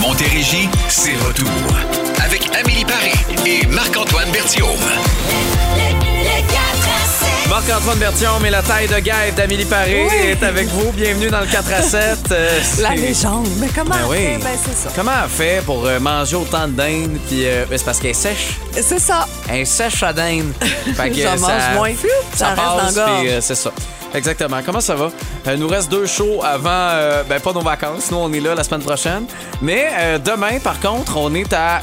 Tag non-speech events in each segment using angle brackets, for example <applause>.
Montérégie, c'est retour. Avec Amélie Paris et Marc-Antoine Berthiaume. Marc-Antoine Berthiaume et la taille de guêpe d'Amélie Paré Oui. est avec vous. Bienvenue dans le 4 à 7. Euh, La légende. Mais comment Ben elle oui. fait? Ben, c'est ça. Comment elle fait pour euh, manger autant de dinde? Puis euh, ben, c'est parce qu'elle est sèche. C'est ça. Elle est sèche à dinde. <laughs> Fait que, euh, mange moins. Fiou, ça reste dans passe, puis, euh, c'est ça. Exactement. Comment ça va? Euh, nous reste deux shows avant, euh, ben pas nos vacances. Nous, on est là la semaine prochaine. Mais euh, demain, par contre, on est à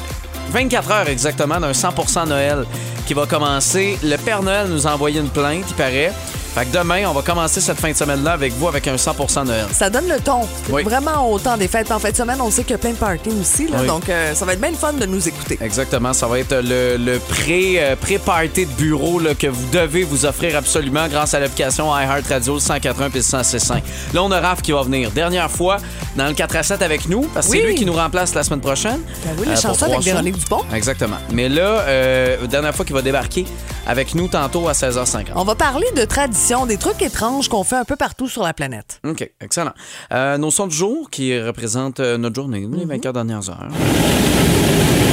24 heures exactement d'un 100% Noël qui va commencer. Le Père Noël nous a envoyé une plainte, il paraît. Fait que demain, on va commencer cette fin de semaine-là avec vous avec un 100% Noël. Ça donne le ton. Oui. Vraiment au temps des fêtes. En fin de semaine, on sait qu'il y a plein de parties aussi. Là, Oui. Donc, euh, ça va être bien le fun de nous écouter. Exactement, ça va être le, le pré, euh, pré-party de bureau là, que vous devez vous offrir absolument grâce à l'application iHeartRadio le 181 puis le 165. Là, on a Raph qui va venir. Dernière fois dans le 4 à 7 avec nous, parce que Oui. c'est lui qui nous remplace la semaine prochaine. Ben oui, le Euh, pour chanson trois avec. Véronique Dupont. Exactement. Mais là, euh, dernière fois qu'il va débarquer avec nous tantôt à 16h50. On va parler de des trucs étranges qu'on fait un peu partout sur la planète. OK, excellent. Euh, nos sons du jour qui représentent euh, notre journée, les Mhm. 24 dernières heures.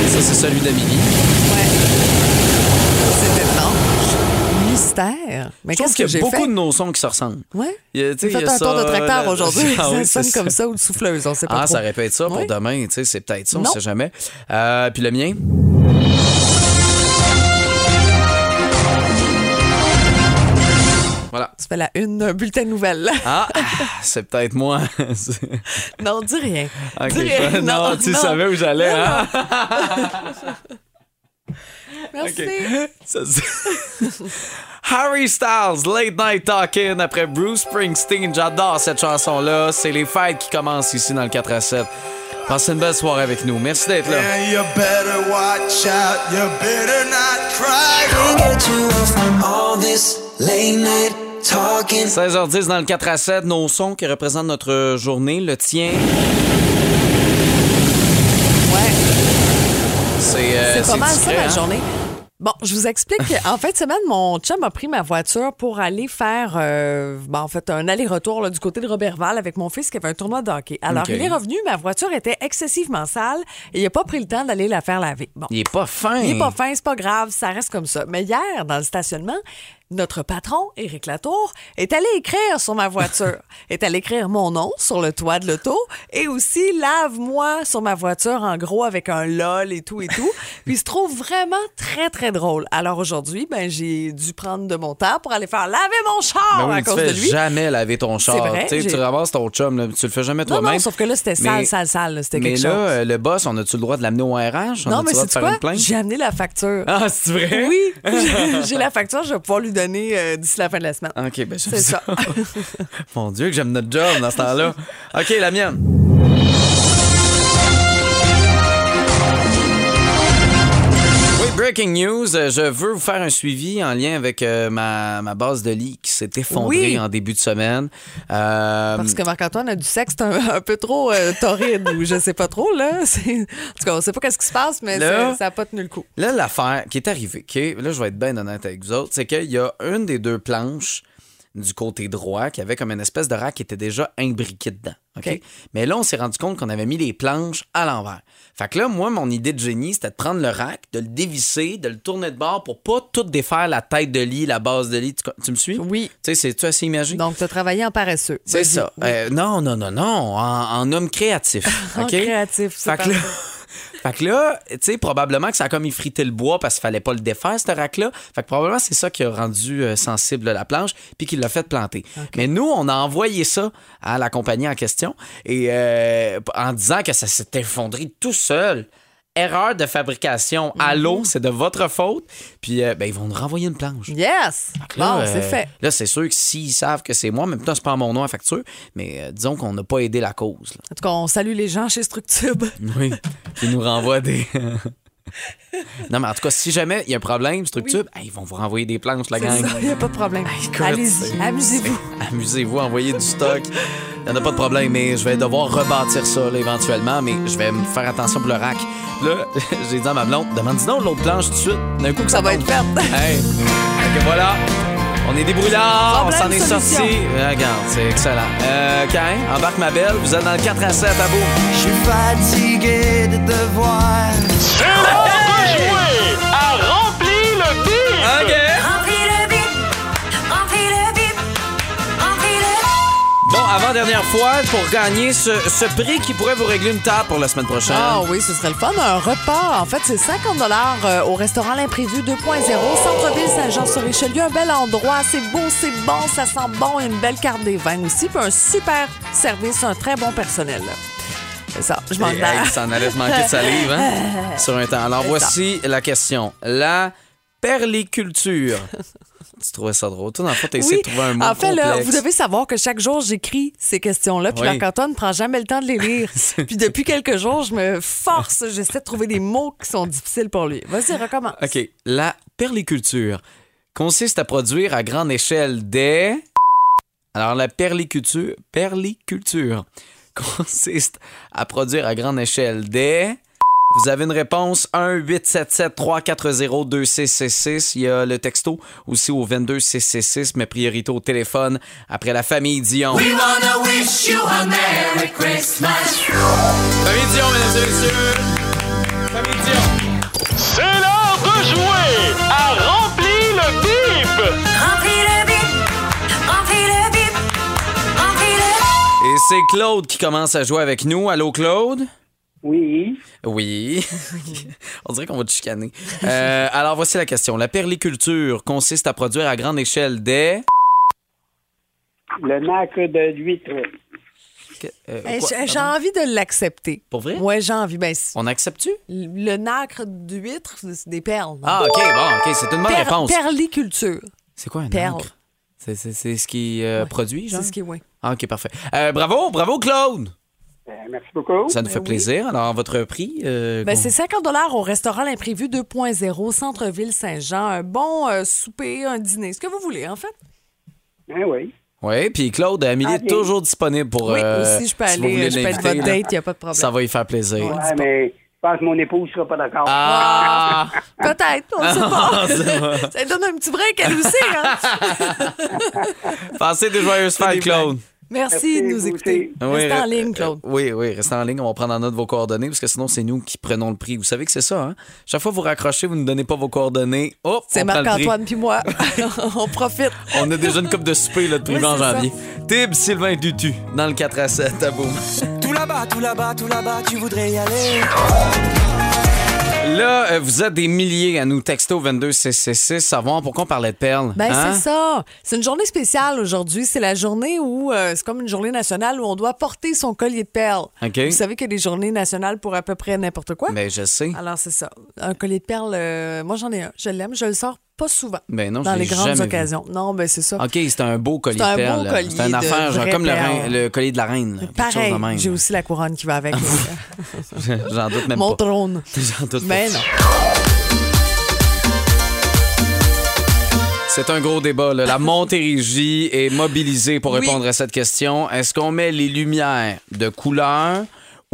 Ça, c'est celui d'Amélie. C'est étrange. Mystère. Mais Je trouve qu'est-ce qu'il y a beaucoup fait? de nos sons qui se ressemblent. Ouais. Il y a- tu sais, J'ai il fait y a un tour de tracteur aujourd'hui. <laughs> Ah oui, ça c'est sonne comme ça. ou de souffleuse, on sait pas Ah, trop. ça être ça pour Oui. demain, tu sais, c'est peut-être ça, on Non. sait jamais. Euh, puis le mien? Voilà. Ça fait la une d'un bulletin de nouvelles. Ah, c'est peut-être moi. <laughs> Non, dis rien. Dis rien. je- non, tu savais où j'allais, hein? <laughs> Merci. <laughs> Harry Styles, Late Night Talking après Bruce Springsteen. J'adore cette chanson-là. C'est les fêtes qui commencent ici dans le 4 à 7. Passez une belle soirée avec nous. Merci d'être là. You better watch out, you better not cry. get you off all this late night. 16h10 dans le 4 à 7, nos sons qui représentent notre journée, le tien. Ouais. C'est euh, C'est pas mal ça, ma hein? journée. Bon, je vous explique. En fin de semaine, mon chum a pris ma voiture pour aller faire, euh, ben, en fait, un aller-retour du côté de Robertval avec mon fils qui avait un tournoi de hockey. Alors, il est revenu, ma voiture était excessivement sale et il n'a pas pris le temps d'aller la faire laver. Bon. Il est pas fin. Il est pas fin, c'est pas grave, ça reste comme ça. Mais hier, dans le stationnement, notre patron, Éric Latour, est allé écrire sur ma voiture. <laughs> est allé écrire mon nom sur le toit de l'auto et aussi lave-moi sur ma voiture en gros avec un lol et tout et tout. <laughs> Puis il se trouve vraiment très très drôle. Alors aujourd'hui, ben j'ai dû prendre de mon temps pour aller faire laver mon char Ben oui, à tu cause fais de lui. jamais laver ton char. Vrai, Tu ramasses ton chum, là, tu le fais jamais toi-même. non, sauf que là, c'était sale, Mais- sale, sale. C'était Mais là, chose. euh, le boss, on a-tu le droit de l'amener au RH? On non, mais c'est quoi? J'ai amené la facture. Ah, c'est vrai? Oui, <laughs> j'ai la facture, je vais pouvoir lui donner euh, d'ici la fin de la semaine. OK, ben C'est ça. <laughs> Mon Dieu, que j'aime notre job dans ce temps-là. <laughs> OK, la mienne. Breaking news. euh, Je veux vous faire un suivi en lien avec euh, ma, ma base de lit qui s'est effondrée Oui. en début de semaine. Euh, Parce que Marc-Antoine a du sexe un, un peu trop euh, torride ou je sais pas trop, là. <laughs> En tout cas, on sait pas qu'est-ce qui se passe, mais Là- ça- n'a pas tenu le coup. Là, l'affaire qui est arrivée, là, je vais être bien honnête avec vous autres, c'est qu'il y a une des deux planches du côté droit qui avait comme une espèce de rack qui était déjà imbriqué dedans. OK? Mais là, on s'est rendu compte qu'on avait mis les planches à l'envers. Fait que là, moi, mon idée de génie, c'était de prendre le rack, de le dévisser, de le tourner de bord pour pas tout défaire la tête de lit, la base de lit. Tu, tu me suis? Oui. Tu sais, c'est-tu assez imagé? Donc, tu as travaillé en paresseux. C'est ça. Oui. Euh, non, non, non, non. En, en homme créatif. <laughs> En créatif, c'est Fait que là. Fait que là, tu sais, probablement que ça a comme effrité le bois parce qu'il fallait pas le défaire, ce rack-là. Fait que probablement c'est ça qui a rendu euh, sensible la planche puis qui l'a fait planter. Mais nous, on a envoyé ça à la compagnie en question et euh, en disant que ça s'est effondré tout seul. Erreur de fabrication. Allô, c'est de votre faute. Puis, euh, ben, ils vont nous renvoyer une planche. Yes! Là, Bon, euh, c'est fait. Là, c'est sûr que s'ils savent que c'est moi, même temps, c'est pas mon nom à facture, mais euh, disons qu'on n'a pas aidé la cause. là. En tout cas, on salue les gens chez Structube. Oui. Qui nous renvoient des. <laughs> non, mais en tout cas, si jamais il y a un problème, structure, hey, ils vont vous renvoyer des planches, la gang. il n'y a pas de problème. Allez-y, amusez-vous. Amusez-vous, envoyez du stock. Il n'y en a pas de problème, mais je vais devoir rebâtir ça là, éventuellement, mais je vais me faire attention pour le rack. Là, <laughs> j'ai dit à ma blonde, demande donc l'autre planche tout de suite. D'un coup que ça, Ça va tombe. être fait. Hey! Voilà. On est débrouillards, on s'en est sorti. Regarde, c'est excellent. Euh, Cain, embarque ma belle, vous êtes dans le 4 à 7 à bout. Je suis fatigué de te voir. C'est l'heure de jouer à Remplis le bip! OK. Bon, avant-dernière fois, pour gagner ce, ce prix qui pourrait vous régler une table pour la semaine prochaine. Ah oui, ce serait le fun. Un repas, en fait, c'est 50 euh, au restaurant L'Imprévu 2.0, centre-ville Saint-Jean-sur-Richelieu. Un bel endroit, c'est beau, c'est bon, ça sent bon. Une belle carte des vins aussi. Puis un super service, un très bon personnel. C'est ça, je manque Hey, ça en allait te manquer de salive, hein? <laughs> Sur un temps. Alors, voici la question. La perliculture. <laughs> tu trouvais ça drôle? Toi, dans le fond, t'as essayé Oui, de trouver un mot en fait, là, vous devez savoir que chaque jour, j'écris ces questions-là, puis Oui. Marc-Antoine ne prend jamais le temps de les lire. <laughs> puis depuis quelques jours, je me force, j'essaie de trouver des mots qui sont difficiles pour lui. Vas-y, recommence. OK. La perliculture consiste à produire à grande échelle des... Alors, la perliculture, perliculture <laughs> consiste à produire à grande échelle des... Vous avez une réponse 1-877-340-2666. Il y a le texto aussi au 22666, mais priorité au téléphone après la famille Dion. We wanna wish you a Merry Christmas. Famille Dion, mesdames et messieurs! Famille Dion! C'est l'heure de jouer à Remplis le bip! Remplis le bip, remplis le bip, remplis le Et c'est Claude qui commence à jouer avec nous. Allô, Claude? Oui. Oui. <laughs> On dirait qu'on va te chicaner. Euh, alors, voici la question. La perliculture consiste à produire à grande échelle des... Le nacre de l'huître. Euh, quoi? j'ai envie de l'accepter. Pour vrai? Ouais, j'ai envie. Ben, On accepte-tu? le nacre d'huître, c'est des perles. Ah, OK, bon, OK, c'est une bonne Per- réponse. Perliculture. C'est quoi un Perle. nacre? C'est, c'est- c'est ce qui euh, Ouais. produit, genre? C'est ce qui est, oui. Ah, OK, parfait. Euh, bravo, bravo, Claude! Euh, merci beaucoup. Ça nous fait plaisir. Alors, votre prix? euh, Ben, c'est 50 au restaurant L'Imprévu 2.0, centre-ville Saint-Jean. Un bon euh, souper, un dîner, ce que vous voulez, en fait. Ah oui. Oui, puis Claude, Amélie Ah, est toujours disponible pour. oui, euh, aussi, je peux si aller, je peux être votre date, il n'y a pas de problème. Ça va y faire plaisir. Ouais, mais je pense que mon épouse sera pas d'accord. Ah! Peut-être, on ne sait pas. <laughs> Ça lui donne un petit break, elle aussi. Hein? <laughs> Passez des joyeuses fêtes, Claude. Merci de nous écouter. aussi. Restez en re- ligne, Claude. euh, oui, oui, restez en ligne. On va prendre en note vos coordonnées parce que sinon, c'est nous qui prenons le prix. Vous savez que c'est ça, hein? Chaque fois que vous raccrochez, vous ne donnez pas vos coordonnées. Hop, C'est. Marc-Antoine puis moi. <laughs> <laughs> on profite. On a déjà une coupe de souper là, de prévu Oui, en janvier. Tib, Sylvain Dutu, dans le 4 à 7, à boum. Tout là-bas, tout là-bas, tout là-bas, tu voudrais y aller. Là, euh, vous êtes des milliers à nous texter au 22666, savoir pourquoi on parlait de perles. Ben, hein? c'est ça. C'est une journée spéciale aujourd'hui. C'est la journée où, euh, c'est comme une journée nationale où on doit porter son collier de perles. Vous savez qu'il y a des journées nationales pour à peu près n'importe quoi? Ben, je sais. Alors, c'est ça. Un collier de perles, euh, moi, j'en ai un. Je l'aime. Je le sors pas souvent. Ben non, dans les grandes vu. occasions. Non, ben, c'est ça. OK, c'est un beau collier C'est un beau collier C'est une affaire, genre comme le, rein- le collier de la reine. là. Pareil, j'ai aussi la couronne qui va avec. <laughs> J'en doute même Mon pas. trône. <laughs> J'en doute Mais pas. non. C'est un gros débat. là. La Montérégie est mobilisée pour Oui. répondre à cette question. Est-ce qu'on met les lumières de couleur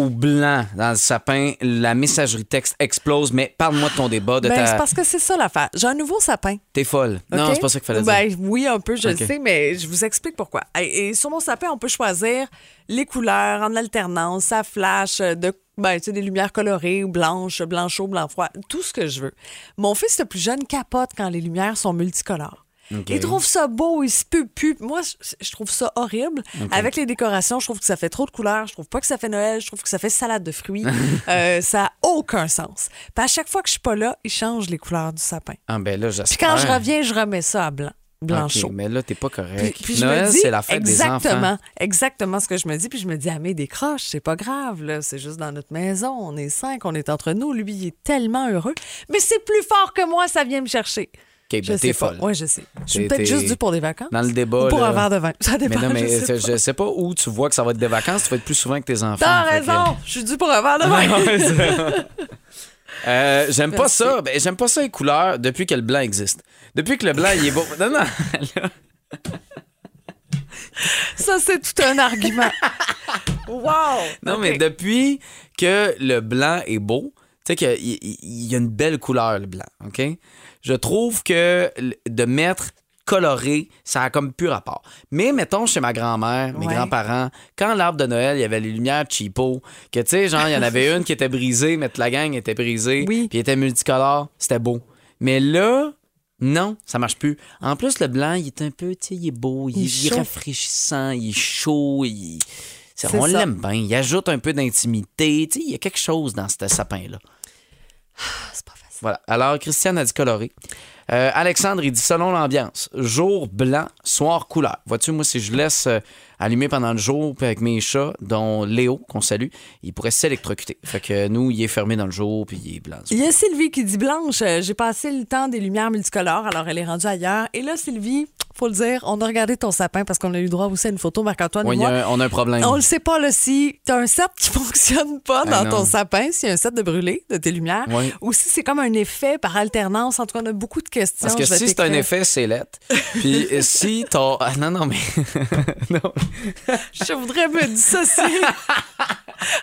ou blanc dans le sapin? La messagerie texte explose, mais parle-moi de ton débat, de Ben, ta... c'est parce que c'est ça l'affaire. J'ai un nouveau sapin. T'es folle. Non, c'est pas ça qu'il fallait Ben, dire. Oui, un peu, je le sais, mais je vous explique pourquoi. Et, sur mon sapin, on peut choisir les couleurs en alternance, ça flash euh, de ben, tu sais, des lumières colorées ou blanches, blanc chaud, blanc froid, tout ce que je veux. Mon fils le plus jeune capote quand les lumières sont multicolores. OK. Il trouve ça beau, il se peut plus. Moi, je, trouve ça horrible. Avec les décorations, je trouve que ça fait trop de couleurs. Je trouve pas que ça fait Noël. Je trouve que ça fait salade de fruits. <laughs> Euh, ça a aucun sens. Puis à chaque fois que je suis pas là, il change les couleurs du sapin. Ah ben là, Puis quand je reviens, je remets ça à blanc. Blanchot. Mais là, t'es pas correct. Puis, Noël, c'est la fête des enfants. exactement, exactement ce que je me dis. Puis je me dis, ah mais décroche, c'est pas grave, là. C'est juste dans notre maison. On est cinq, on est entre nous. Lui, il est tellement heureux. Mais c'est plus fort que moi, ça vient me chercher. OK, Je ben, t'es folle. Oui, je sais. Je suis peut-être juste due pour des vacances. Dans le débat, Ou pour là. un verre de vin. <laughs> Ça dépend. Mais non, mais je sais je sais pas où tu vois que ça va être des vacances. Tu vas être plus souvent que tes enfants. T'as que- raison. Je suis due pour un verre de vin. C'est- <laughs> Euh, j'aime pas ça. Ben, j'aime pas ça les couleurs depuis que le blanc existe. Depuis que le blanc, il est beau. Non, non. <laughs> Ça, c'est tout un argument. wow. Non, mais depuis que le blanc est beau, tu sais qu'il il- il il y a une belle couleur, le blanc, OK? Je trouve que de mettre coloré, ça a comme plus rapport. Mais mettons chez ma grand-mère, mes Ouais. grands-parents, quand l'arbre de Noël, il y avait les lumières cheapo, que tu sais, genre, il y en avait <laughs> une qui était brisée, mais toute la gang était brisée, Oui. puis était multicolore, c'était beau. Mais là, non, ça marche plus. En plus, le blanc, il est un peu, tu sais, il est beau, il, Il est rafraîchissant, il est chaud, il... on l'aime bien. Il ajoute un peu d'intimité. Tu sais, il y a quelque chose dans ce sapin-là. C'est pas. Voilà. Alors, Christiane a dit coloré. Euh, Alexandre, il dit selon l'ambiance. Jour blanc, soir couleur. Vois-tu, moi, si je laisse euh, allumer pendant le jour, puis avec mes chats, dont Léo, qu'on salue, il pourrait s'électrocuter. Fait que nous, il est fermé dans le jour, puis il est blanc. Il y a Sylvie qui dit Blanche, euh, j'ai passé le temps des lumières multicolores, alors elle est rendue ailleurs. Et là, Sylvie, faut le dire, on a regardé ton sapin parce qu'on a eu droit aussi à une photo, Marc-Antoine un- on a un problème. On le sait pas, là, si t'as un set qui <laughs> fonctionne pas Ah, dans non. ton sapin, s'il y a un set de brûlé de tes lumières, Oui. ou si c'est comme un effet par alternance. En tout cas, on a beaucoup de questions. Parce que si c'est un effet, c'est lettre. Puis <laughs> si ton. Ah, non, non, mais. <laughs> non. Je voudrais me dissocier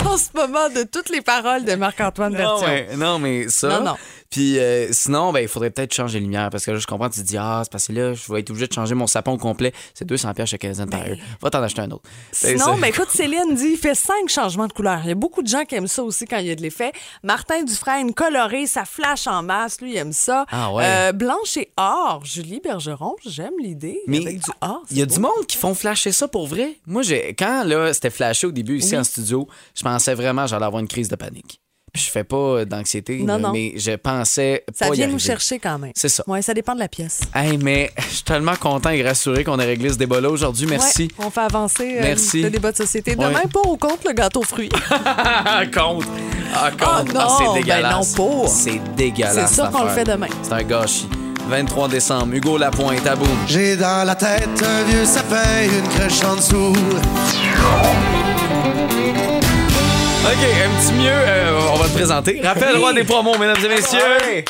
en ce moment de toutes les paroles de Marc-Antoine Non, Berthiaume. mais, non, mais ça. Non, non. Puis euh, sinon, ben, il faudrait peut-être changer les lumières parce que là, je comprends, tu te dis, ah, c'est parce que là, je vais être obligé de changer mon sapin au complet. C'est 200 pièces chez quinzaine par heure. Va t'en acheter un autre. Sinon, ben écoute, Céline dit il fait cinq changements de couleur. Il y a beaucoup de gens qui aiment ça aussi quand il y a de l'effet. Martin Dufresne, coloré, ça flash en masse. Lui, il aime ça. Ah ouais. Euh, blanche et or. Julie Bergeron, j'aime l'idée. Mais avec du or. il y a du monde qui font flasher ça pour vrai. Moi, j'ai quand là, c'était flashé au début ici Oui. en studio, je pensais vraiment que j'allais avoir une crise de panique. Je fais pas euh, d'anxiété, Non, non. mais je pensais Ça pas y vient nous chercher quand même. C'est ça. Oui, ça dépend de la pièce. Hey, mais <laughs> je suis tellement content et rassuré qu'on ait réglé ce débat-là aujourd'hui. Merci. Ouais, on fait avancer euh, Merci. le débat de société. Ouais. Demain, pour ou contre le gâteau fruits. <laughs> Ah, contre. Ah, contre. Ah, non, c'est ben dégueulasse. non, pour. C'est dégueulasse. C'est ça qu'on le fait demain. C'est un gâchis. 23 décembre, Hugo Lapointe à boum. J'ai dans la tête un vieux sapin, une crèche en dessous. OK, un petit mieux, euh, on va te présenter. Raphaël Roy des promos, mesdames et messieurs.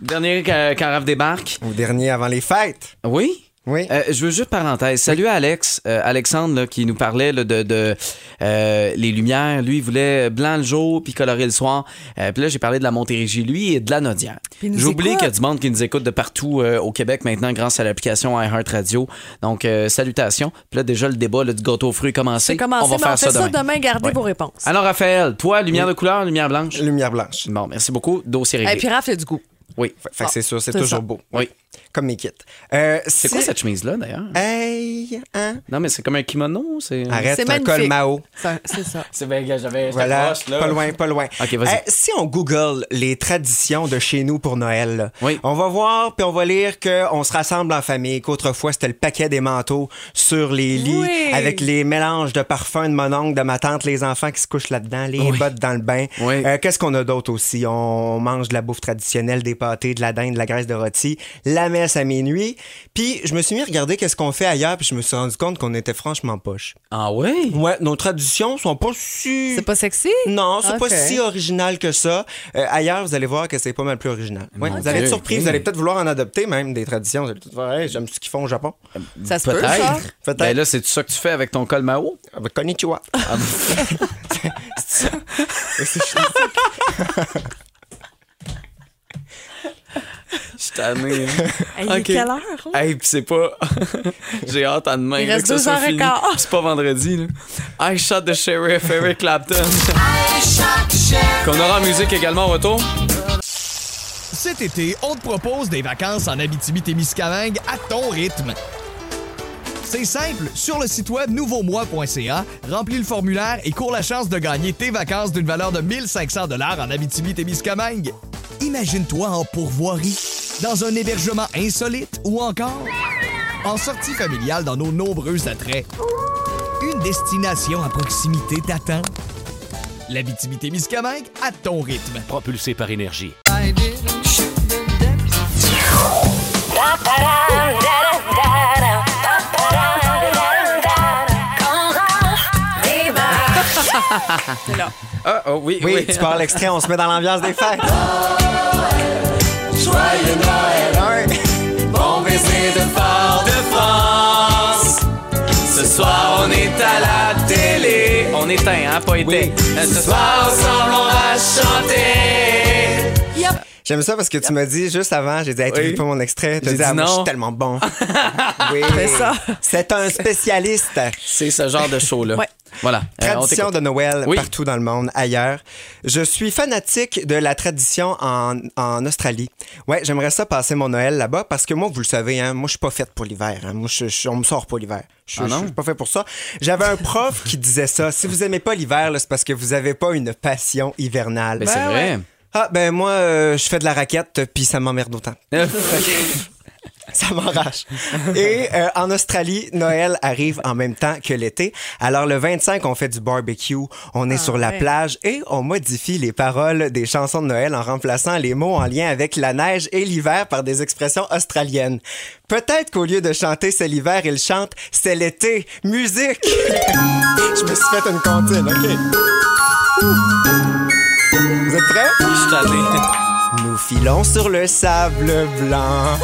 Dernier ca- carafe débarque. Au dernier avant les fêtes. Oui? Oui. Euh, je veux juste parenthèse. Salut à Alex, euh, Alexandre là, qui nous parlait là, de, de, euh, les lumières. Lui, il voulait blanc le jour puis coloré le soir. Euh, puis là, j'ai parlé de la Montérégie, lui, et de la Nodière. Écoute. qu'il y a du monde qui nous écoute de partout euh, au Québec maintenant grâce à l'application iHeartRadio. Donc, euh, salutations. Puis là, déjà, le débat là, du gâteau aux fruits est commencé. C'est commencé, on va mais faire on fait ça demain. Gardez Ouais. vos réponses. Alors, Raphaël, toi, lumière de couleur, lumière blanche? Lumière blanche. Bon, merci beaucoup. Dossier réglé. Et puis Raph, il y a du goût. Oui. Fait, fait que Ah, c'est sûr, c'est c'est toujours ça. beau. Oui. Comme mes kits. Euh, C'est quoi cette chemise-là, d'ailleurs? Hey, hein? Non, mais c'est comme un kimono? C'est... Arrête, C'est un col Mao. C'est ça. <laughs> C'est bien, gars, j'avais... Voilà, là. pas loin, pas loin. OK, vas-y. Euh, si on Google les traditions de chez nous pour Noël, là, Oui. on va voir puis on va lire qu'on se rassemble en famille, qu'autrefois c'était le paquet des manteaux sur les lits Oui. avec les mélanges de parfums de mon oncle, de ma tante, les enfants qui se couchent là-dedans, les Oui. bottes dans le bain. Oui. Euh, Qu'est-ce qu'on a d'autre aussi? On mange de la bouffe traditionnelle, des pâtés, de la dinde, de la graisse de rôti, la messe à minuit. Puis je me suis mis à regarder qu'est-ce qu'on fait ailleurs puis je me suis rendu compte qu'on était franchement poche. Ah ouais? Ouais, nos traditions sont pas si... C'est pas sexy? Non, c'est Ok. pas si original que ça. Euh, ailleurs, vous allez voir que c'est pas mal plus original. Ouais, vous allez être surpris, vous allez peut-être vouloir en adopter même des traditions. Vous allez peut-être hey, j'aime ce qu'ils font au Japon. Ça se peut, ça? Peut-être. Peut-être. Ben là, c'est ça que tu fais avec ton col Mao? Avec Konnichiwa. <laughs> <laughs> Je <laughs> suis tanné. hein. <laughs> Hey, quelle heure? hein? Hey, pis c'est pas. <laughs> J'ai hâte à demain. Il là, reste deux heures et fini. quart. C'est pas vendredi, là. I shot the sheriff, Eric Clapton. Qu'on aura en musique également au retour. Cet été, on te propose des vacances en Abitibi-Témiscamingue à ton rythme. C'est simple, sur le site web nouveaumois.ca, remplis le formulaire et cours la chance de gagner tes vacances d'une valeur de 1500 dollars en Abitibi-Témiscamingue. Imagine-toi en pourvoirie, dans un hébergement insolite ou encore en sortie familiale dans nos nombreux attraits. Une destination à proximité t'attend. L'Abitibi-Témiscamingue à ton rythme. Propulsé par énergie. <laughs> Là. Ah, oh, oui, Oui, oui. tu parles l'extrait, on se met dans l'ambiance des fêtes. <laughs> Joyeux Noël, <laughs> Bon baiser de fort de France. Ce soir, on est à la télé. On éteint, hein, pas éteint. Ce soir, ensemble, on va chanter. J'aime ça parce que tu m'as dit juste avant, j'ai dit, hey, tu Oui. veux pas mon extrait? Tu J'ai dit, dit ah, moi, je non. suis tellement bon. <laughs> oui. Fais ça. C'est un spécialiste. C'est ce genre de show-là. Ouais. Voilà. Euh, on Tradition de Noël Oui. partout dans le monde, ailleurs. Je suis fanatique de la tradition en, en Australie. Ouais, j'aimerais ça passer mon Noël là-bas parce que moi, vous le savez, hein, moi, je suis pas faite pour l'hiver. hein. Moi, je, je- on me sort pas l'hiver. Je, Ah non? je suis pas fait pour ça. J'avais un prof qui disait ça. Si vous aimez pas l'hiver, c'est parce que vous avez pas une passion hivernale. Ben, c'est vrai. Ah, ben moi, euh, je fais de la raquette, puis ça m'emmerde autant. <laughs> <laughs> Ça m'enrage. Et euh, en Australie, Noël arrive en même temps que l'été. Alors le 25, on fait du barbecue, on est sur la ouais. plage et on modifie les paroles des chansons de Noël en remplaçant les mots en lien avec la neige et l'hiver par des expressions australiennes. Peut-être qu'au lieu de chanter c'est l'hiver, ils chantent c'est l'été. Musique! <laughs> Je me suis fait une comptine, OK? Êtes prêts? Je. Nous filons sur le sable blanc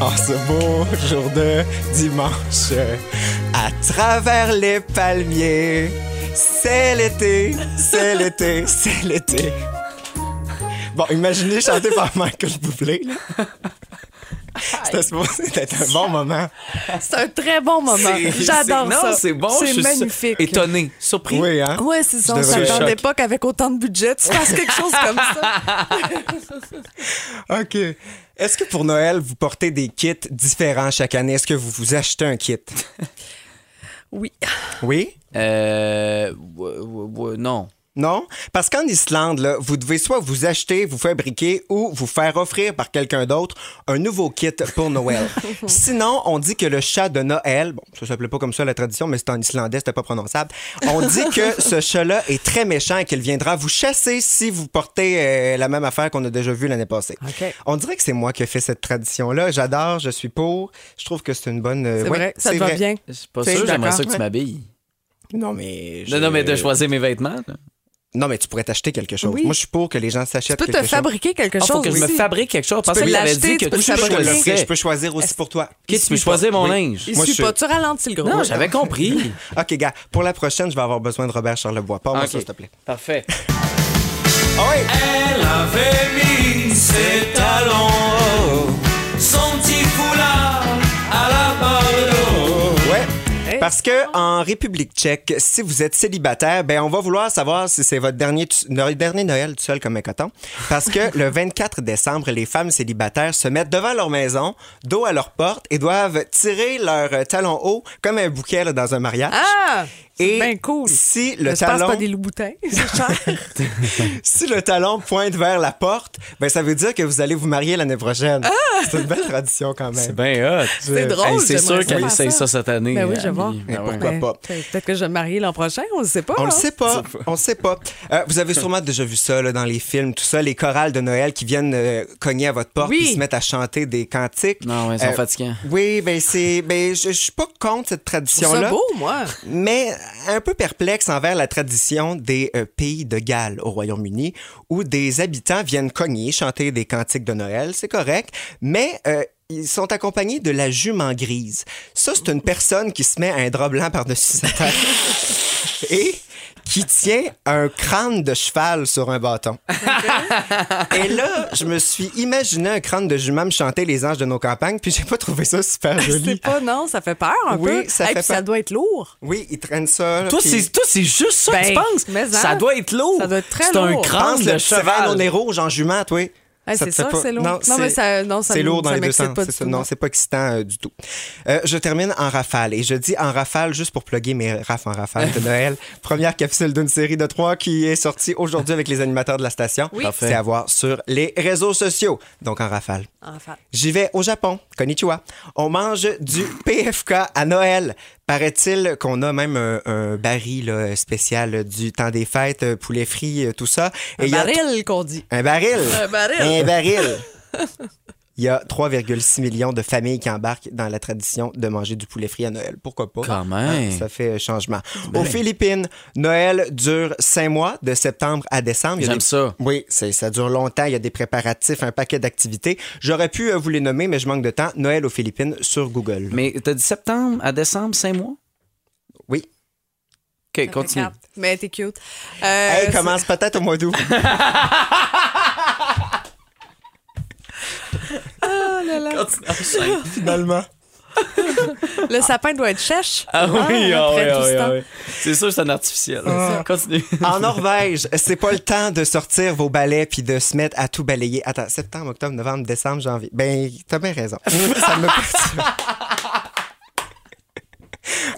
en ce beau jour de dimanche. À travers les palmiers, c'est l'été, c'est l'été, c'est l'été. Bon, imaginez chanter par Michael Bublé. là. C'était supposé être un bon moment. C'est un très bon moment. J'adore ça. Non, c'est bon. je C'est suis magnifique. Étonné, surpris. Oui, hein? Ouais, c'est ça. On s'attendait pas qu'avec autant de budget, tu fasses quelque chose comme ça. <laughs> OK. Est-ce que pour Noël, vous portez des kits différents chaque année? Est-ce que vous vous achetez un kit? Oui. Oui? Euh. non. Non? Parce qu'en Islande, là, vous devez soit vous acheter, vous fabriquer ou vous faire offrir par quelqu'un d'autre un nouveau kit pour Noël. <laughs> Sinon, on dit que le chat de Noël, bon, ça s'appelait pas comme ça la tradition, mais c'est en islandais, c'était pas prononçable. On dit que <laughs> ce chat-là est très méchant et qu'il viendra vous chasser si vous portez euh, la même affaire qu'on a déjà vue l'année passée. On dirait que c'est moi qui ai fait cette tradition-là. J'adore, je suis pour. Je trouve que c'est une bonne. euh, C'est ouais, vrai, ça te va bien. Je suis pas C'est sûr, j'aimerais ça que tu m'habilles. Non, mais. je- Non, non, mais de choisir mes vêtements. là. Non, mais tu pourrais t'acheter quelque chose. Oui. Moi, je suis pour que les gens s'achètent Tu peux quelque te chose. fabriquer quelque Ah, chose. faut que je me fabrique quelque chose. Qu'il avait l'acheter, dit que tu peux tout le Je, je peux choisir aussi pour toi. Tu peux choisir mon linge? Il Moi, suit je- pas. Tu ralentis le gros. Non, j'avais <laughs> compris. OK, gars, pour la prochaine, je vais avoir besoin de Robert Charlebois. Pas moi ça, s'il te plaît. Parfait. Ah oui! Elle avait mis ses talons, son petit foulard Parce que en République tchèque, si vous êtes célibataire, ben on va vouloir savoir si c'est votre dernier, dernier Noël tout seul comme un coton. Parce que <laughs> le 24 décembre, les femmes célibataires se mettent devant leur maison, dos à leur porte, et doivent tirer leur euh, talon haut comme un bouquet là, dans un mariage. Ah! Et C'est cool. si le talon, pas des loups-boutins. <laughs> C'est cher. <laughs> si le talon pointe vers la porte, ben ça veut dire que vous allez vous marier l'année prochaine. C'est une belle tradition quand même. C'est bien hot. C'est drôle. Hey, c'est sûr qu'elle essaye ça cette année. Ben oui, je vois. Ben pourquoi Ben, pas? Peut-être que je vais me marier l'an prochain, on ne sait pas. On le hein. sait pas. On le sait pas. Euh, vous avez sûrement déjà vu ça là, dans les films, tout ça, les chorales de Noël qui viennent euh, cogner à votre porte Oui. et se mettent à chanter des cantiques. Non, ouais, ils sont Euh, fatigants. Oui, ben c'est, ben je, suis pas contre cette tradition-là, beau, moi. mais un peu perplexe envers la tradition des euh, pays de Galles au Royaume-Uni, où des habitants viennent cogner, chanter des cantiques de Noël, c'est correct, mais euh, ils sont accompagnés de la jument grise. Ça, c'est une personne qui se met un drap blanc par-dessus sa tête <laughs> et qui tient un crâne de cheval sur un bâton. <laughs> Et là, je me suis imaginé un crâne de jument me chanter les anges de nos campagnes, puis j'ai pas trouvé ça super C'est joli. pas, non, ça fait peur un Oui, peu. ça Hey, fait puis ça peur. doit être lourd. Oui, ils traînent ça. Toi, puis- c'est toi, c'est juste ça que Ben, tu penses? mais Ça hein, doit être lourd. ça doit être très C'est un lourd. crâne Pense de le cheval au nez rouge en jument, toi. Ah, c'est ça c'est lourd. Non, Non, mais c'est- ça, non, ça C'est lourd dans ça les deux sens. pas c'est du ça. tout, Non, c'est pas excitant euh, du tout. Euh, je termine en rafale. Et je dis en rafale juste pour plugger mes rafs en rafale de <laughs> Noël. Première capsule d'une série de trois qui est sortie aujourd'hui avec les animateurs de la station. Oui. C'est à voir sur les réseaux sociaux. Donc en rafale. Enfin. J'y vais au Japon. Konnichiwa. On mange du PFK à Noël. Paraît-il qu'on a même un, un baril là, spécial du temps des fêtes, euh, poulet frit, euh, tout ça. Un baril qu'on dit. Un baril. Un baril. Un baril. <laughs> Il y a 3,6 millions de familles qui embarquent dans la tradition de manger du poulet frit à Noël. Pourquoi pas? Quand même. Ah, ça fait changement. Aux Philippines, Noël dure cinq mois, de septembre à décembre. J'aime des- ça. Oui, c'est- ça dure longtemps. Il y a des préparatifs, un paquet d'activités. J'aurais pu euh, vous les nommer, mais je manque de temps. Noël aux Philippines sur Google. Mais t'as dit septembre à décembre, cinq mois? Oui. OK, continue. Mais t'es cute. Euh, Hey, c'est- commence peut-être au mois d'août. <laughs> Finalement. Le sapin doit être sèche. Ah oui, ah après oui, tout ah ce oui, temps. ah oui. C'est sûr que c'est un artificiel. Continue. En Norvège, c'est pas le temps de sortir vos balais puis de se mettre à tout balayer. Attends, septembre, octobre, novembre, décembre, janvier. Ben, t'as bien raison. <laughs> Ça me perturbe.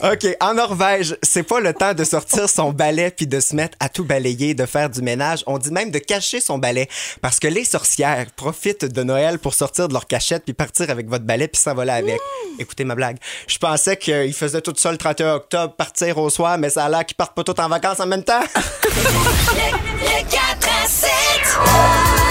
OK, en Norvège, c'est pas le temps de sortir son balai puis de se mettre à tout balayer, de faire du ménage. On dit même de cacher son balai parce que les sorcières profitent de Noël pour sortir de leur cachette puis partir avec votre balai puis s'envoler avec. Écoutez ma blague. Je pensais qu'ils faisaient tout ça le 31 octobre, partir au soir, mais ça a l'air qu'ils partent pas tous en vacances en même temps. <laughs> Le 4 à 7.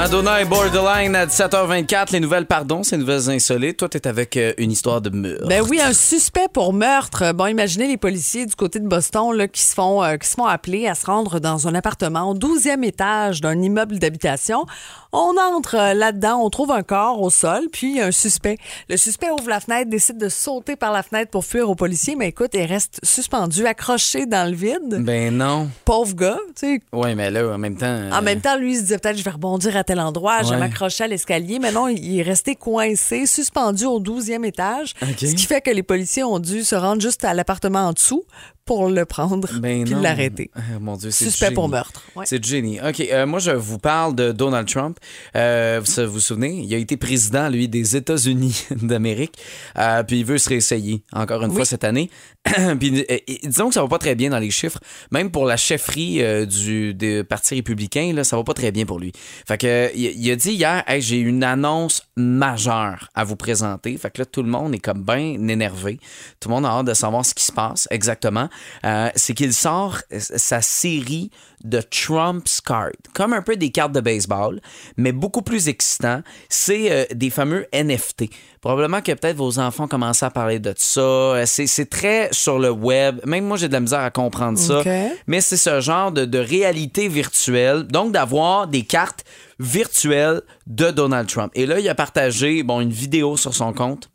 Madonna et Borderline à 17h24. Les nouvelles, pardon, ces nouvelles insolites. Toi, t'es avec euh, une histoire de meurtre. Ben oui, un suspect pour meurtre. Bon, imaginez les policiers du côté de Boston là, qui, se font, euh, qui se font appeler à se rendre dans un appartement au 12e étage d'un immeuble d'habitation. On entre euh, là-dedans, on trouve un corps au sol, puis il y a un suspect. Le suspect ouvre la fenêtre, décide de sauter par la fenêtre pour fuir aux policiers, mais écoute, il reste suspendu, accroché dans le vide. Ben non. Pauvre gars, tu sais. Ouais, mais là, en même temps. euh, En même temps, lui, il se disait peut-être je vais rebondir à tel endroit, je vais m'accrocher à l'escalier. Mais non, il est resté coincé, suspendu au 12e étage. Ce qui fait que les policiers ont dû se rendre juste à l'appartement en dessous pour le prendre Ben puis l'arrêter. Ah, mon Dieu, c'est Suspect du pour meurtre. Ouais. C'est du génie. OK, euh, moi, je vous parle de Donald Trump. Euh, vous vous souvenez, il a été président, lui, des États-Unis <laughs> d'Amérique. Euh, puis il veut se réessayer encore une fois cette année. <clears throat> puis disons que ça va pas très bien dans les chiffres. Même pour la chefferie du Parti républicain, là, ça va pas très bien pour lui. Fait que il, il a dit hier, Hey, j'ai une annonce majeure à vous présenter. Fait que là, tout le monde est comme bien énervé. Tout le monde a hâte de savoir ce qui se passe exactement. Euh, c'est qu'il sort euh, sa série de Trump's Card, comme un peu des cartes de baseball, mais beaucoup plus excitant. C'est euh, des fameux NFT. Probablement que peut-être vos enfants commencent à parler de ça. Euh, C'est, très sur le web. Même moi, j'ai de la misère à comprendre ça. Mais c'est ce genre de, de réalité virtuelle. Donc, d'avoir des cartes virtuelles de Donald Trump. Et là, il a partagé bon, une vidéo sur son compte.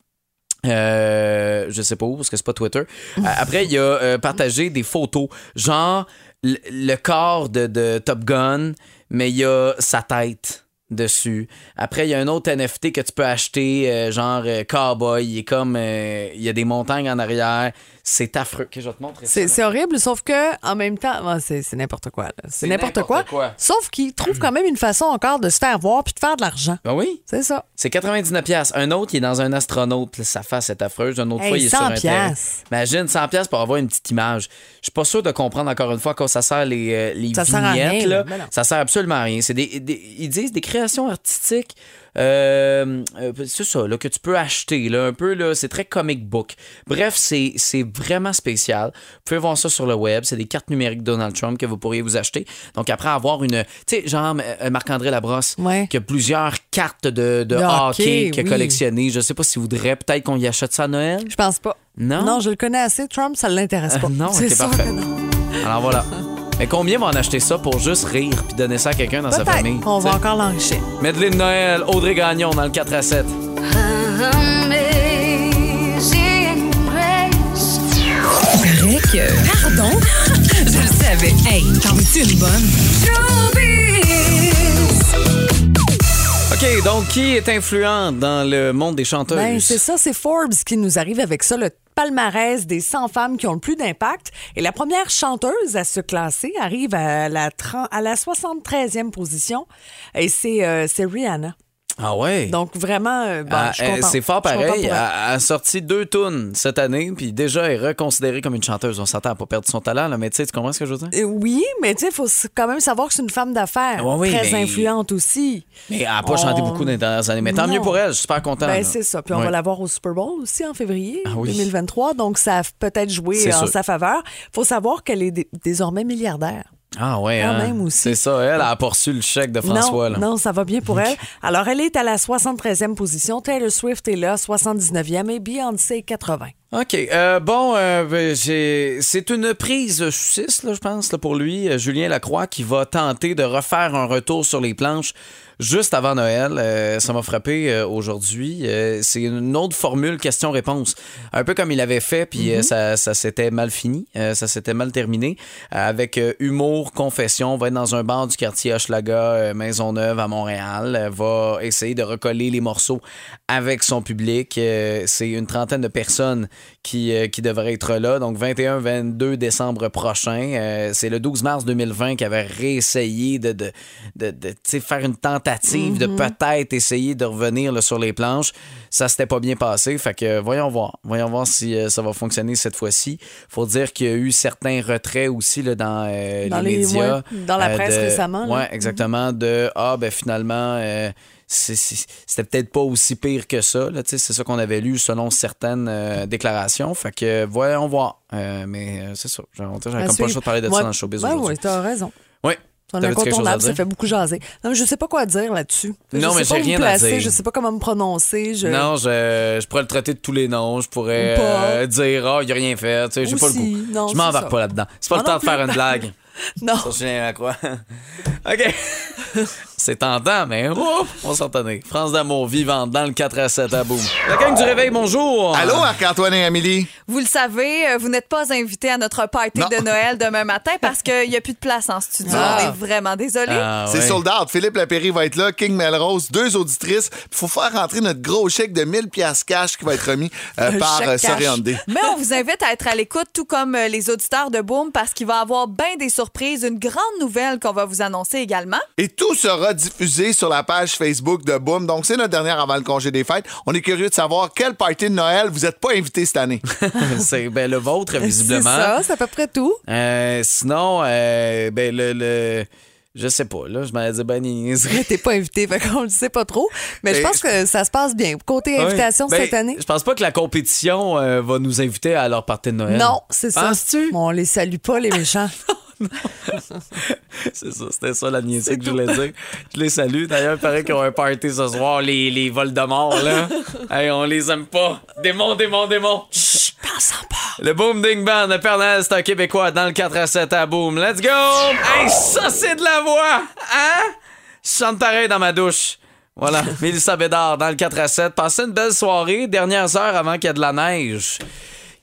Euh, je sais pas où, parce que c'est pas Twitter. Euh, <laughs> après, il a euh, partagé des photos, genre le, corps de, de Top Gun, mais il y a sa tête dessus. Après, il y a un autre NFT que tu peux acheter, euh, genre euh, cowboy. Il est comme, euh, il y a des montagnes en arrière. C'est affreux. Ok, je vais te montrer. C'est c'est horrible, sauf que en même temps, bon, c'est c'est n'importe quoi. là. C'est n'importe quoi. Sauf qu'il trouve quand même une façon encore de se faire voir puis de faire de l'argent. Ben oui. C'est ça. C'est 99 pièces. Un autre, il est dans un astronaute. là, Sa face est affreuse. Une autre Hey, fois, il est sur 100 un terrain. piastres. Imagine 100 pièces pour avoir une petite image. Je suis pas sûr de comprendre encore une fois quoi ça sert les, les Ça sert à vignettes. rien, là. Ben ça sert absolument à rien. C'est des, des- ils disent des créations artistiques. euh, euh, c'est ça, là, que tu peux acheter, là, un peu, là, c'est très comic book. Bref, c'est c'est vraiment spécial. Vous pouvez voir ça sur le web. C'est des cartes numériques de Donald Trump que vous pourriez vous acheter. Donc, après avoir une. Tu sais, genre euh, Marc-André Labrosse, Ouais. qui a plusieurs cartes de, de hockey, hockey, qu'il a oui. collectionnées. Je sais pas si vous voudrez. Peut-être qu'on y achète ça à Noël. Je pense pas. Non? Non, je le connais assez. Trump, ça l'intéresse pas. Euh, non, c'est ok, sûr parfait. non. Alors voilà. Mais combien vont en acheter ça pour juste rire puis donner ça à quelqu'un dans sa famille? qu'on va encore l'enrichir. Medley de Noël, Audrey Gagnon dans le 4 à 7. Amazing grace. Paraît que. Pardon? Je le savais. Hey, t'en veux-tu une bonne? OK, donc qui est influent dans le monde des chanteuses? Ben, c'est ça, c'est Forbes qui nous arrive avec ça, le palmarès des 100 femmes qui ont le plus d'impact. Et la première chanteuse à se classer arrive à la, 30 à la 73e position. Et c'est euh, c'est Rihanna. Ah ouais? Donc, vraiment, euh, bon, Ah, contente. c'est fort pareil. Elle a, sorti deux tunes cette année, puis déjà elle est reconsidérée comme une chanteuse. On s'entend à pas perdre son talent, là, mais tu sais, tu comprends ce que je veux dire? Euh, Oui, mais tu sais, il faut quand même savoir que c'est une femme d'affaires. Ouais, oui, très mais- influente aussi. Mais elle n'a pas chanté beaucoup dans les dernières années. Mais tant Non. mieux pour elle, je suis super content. Ben, c'est ça. Puis on Ouais. va la voir au Super Bowl aussi en février Ah oui. 2023. Donc, ça a peut-être joué en sûr. sa faveur. faut savoir qu'elle est dé- désormais milliardaire. Ah ouais, Quand hein? même aussi. C'est ça, elle a reçu le chèque de François. non, là. non, ça va bien pour elle. Alors, elle est à la 73e position. Taylor Swift est là, 79e, et Beyoncé, 80. OK. euh, bon, euh, ben, j'ai- c'est une prise 6, là, je pense, là, pour lui, euh, Julien Lacroix, qui va tenter de refaire un retour sur les planches juste avant Noël. Euh, ça m'a frappé aujourd'hui. C'est une autre formule question-réponse. Un peu comme il avait fait, puis euh, ça, ça s'était mal fini, ça s'était mal terminé. Avec humour, confession, on va être dans un bar du quartier Hochelaga, Maisonneuve à Montréal. Va essayer de recoller les morceaux avec son public. C'est une trentaine de personnes qui, euh, qui devraient être là. Donc 21-22 décembre prochain. Euh, c'est le 12 mars 2020 qu'il avait réessayé de, de, de, de, faire une tentative de peut-être essayer de revenir là, sur les planches. Ça s'était pas bien passé. Fait que voyons voir. Voyons voir si euh, ça va fonctionner cette fois-ci. Faut dire qu'il y a eu certains retraits aussi là, dans, euh, Dans les, les- médias. ouais, dans la presse de- récemment. Ouais, exactement. De Ah, ben finalement. euh, c'était peut-être pas aussi pire que ça. C'est ça qu'on avait lu selon certaines euh, déclarations. Fait que voyons voir. Euh, mais euh, c'est ça. J'avais comme pas le choix de parler de Moi- ça dans le showbiz Ouais, aujourd'hui. oui, t'as raison. Oui. C'est incontournable, ça fait beaucoup jaser. Non, mais je sais pas quoi dire là-dessus. Non, je mais sais pas j'ai rien me à placer, dire. Je sais pas comment me prononcer. Je... Non, je, je pourrais le traiter de tous les noms. Je pourrais euh, dire, ah, il a rien fait. Tu sais, j'ai pas le goût. Non, je m'en c'est embarque ça. pas là-dedans. C'est pas le temps non de faire une blague. <laughs> Non. Ça, je à quoi? <laughs> OK. C'est tentant, mais <laughs> ouf, on s'en tenait. France d'amour vivante dans le 4 à 7 à boum. La gang du réveil, bonjour. Allô, Marc-Antoine et Amélie? Vous le savez, euh, vous n'êtes pas invité à notre party Non. de Noël demain matin parce qu'il n'y a plus de place en studio. Ah. On est vraiment désolé. Ah, C'est ouais. sold out. Philippe Lapéry va être là, King Melrose, deux auditrices. Il faut faire rentrer notre gros chèque de 1000 piastres cash qui va être remis euh, par euh, Hyundai. Mais on vous invite à être à l'écoute, tout comme euh, les auditeurs de Boom, parce qu'il va y avoir bien des surprises, une grande nouvelle qu'on va vous annoncer également. Et tout sera diffusé sur la page Facebook de Boom. Donc, c'est notre dernière avant le congé des fêtes. On est curieux de savoir quelle party de Noël vous n'êtes pas invité cette année. <laughs> c'est ben, le vôtre, C'est visiblement. ça, c'est à peu près tout. Euh, sinon, euh, ben, le, le- Je sais pas, là, je m'allais dire ben T'es pas invité, fait qu'on le sait pas trop. Mais je Et- pense que ça se passe bien. Côté invitation. Ben, cette année. Je pense pas que la compétition euh, va nous inviter à leur party de Noël. Non, c'est ça. Penses-tu? Bon, on les salue pas, les méchants. <laughs> <laughs> C'est ça, c'était ça la niaiserie que je voulais dire. Je les salue. D'ailleurs, il paraît qu'ils ont un party ce soir, les, les vols de mort, là. <laughs> hey, on les aime pas. Démon, démon, démon. Chut, Pensons pas. Le Boom Ding Band de Père Noël, c'est un Québécois dans le 4 à 7 à Boom. Let's go! Hey, ça, c'est de la voix! Hein? Je chante pareil dans ma douche. Voilà, <laughs> Mélissa Bédard dans le 4 à 7. Passez une belle soirée, dernières heures avant qu'il y ait de la neige.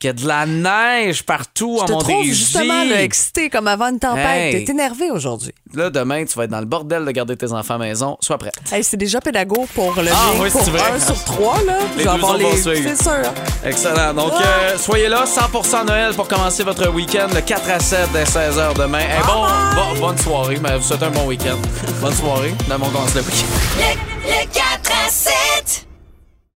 Qu'il y ait de la neige partout Je en te trouve Montérégie. justement là, excité comme avant une tempête. Hey. T'es énervé aujourd'hui. Là, demain, tu vas être dans le bordel de garder tes enfants à la maison. Sois prête. Hey, c'est déjà pédago pour le Ah, oui, pour c'est vrai. un sur trois. Là. Les Je vais deux avoir autres vont les... C'est sûr. Excellent. Donc, euh, soyez là, 100% Noël pour commencer votre week-end, le 4 à 7 dès 16h demain. Hey, bon, bon- bonne soirée, mais vous souhaitez un bon week-end. Bonne soirée. Dans mon commence le week-end. Le, le 4 à 7.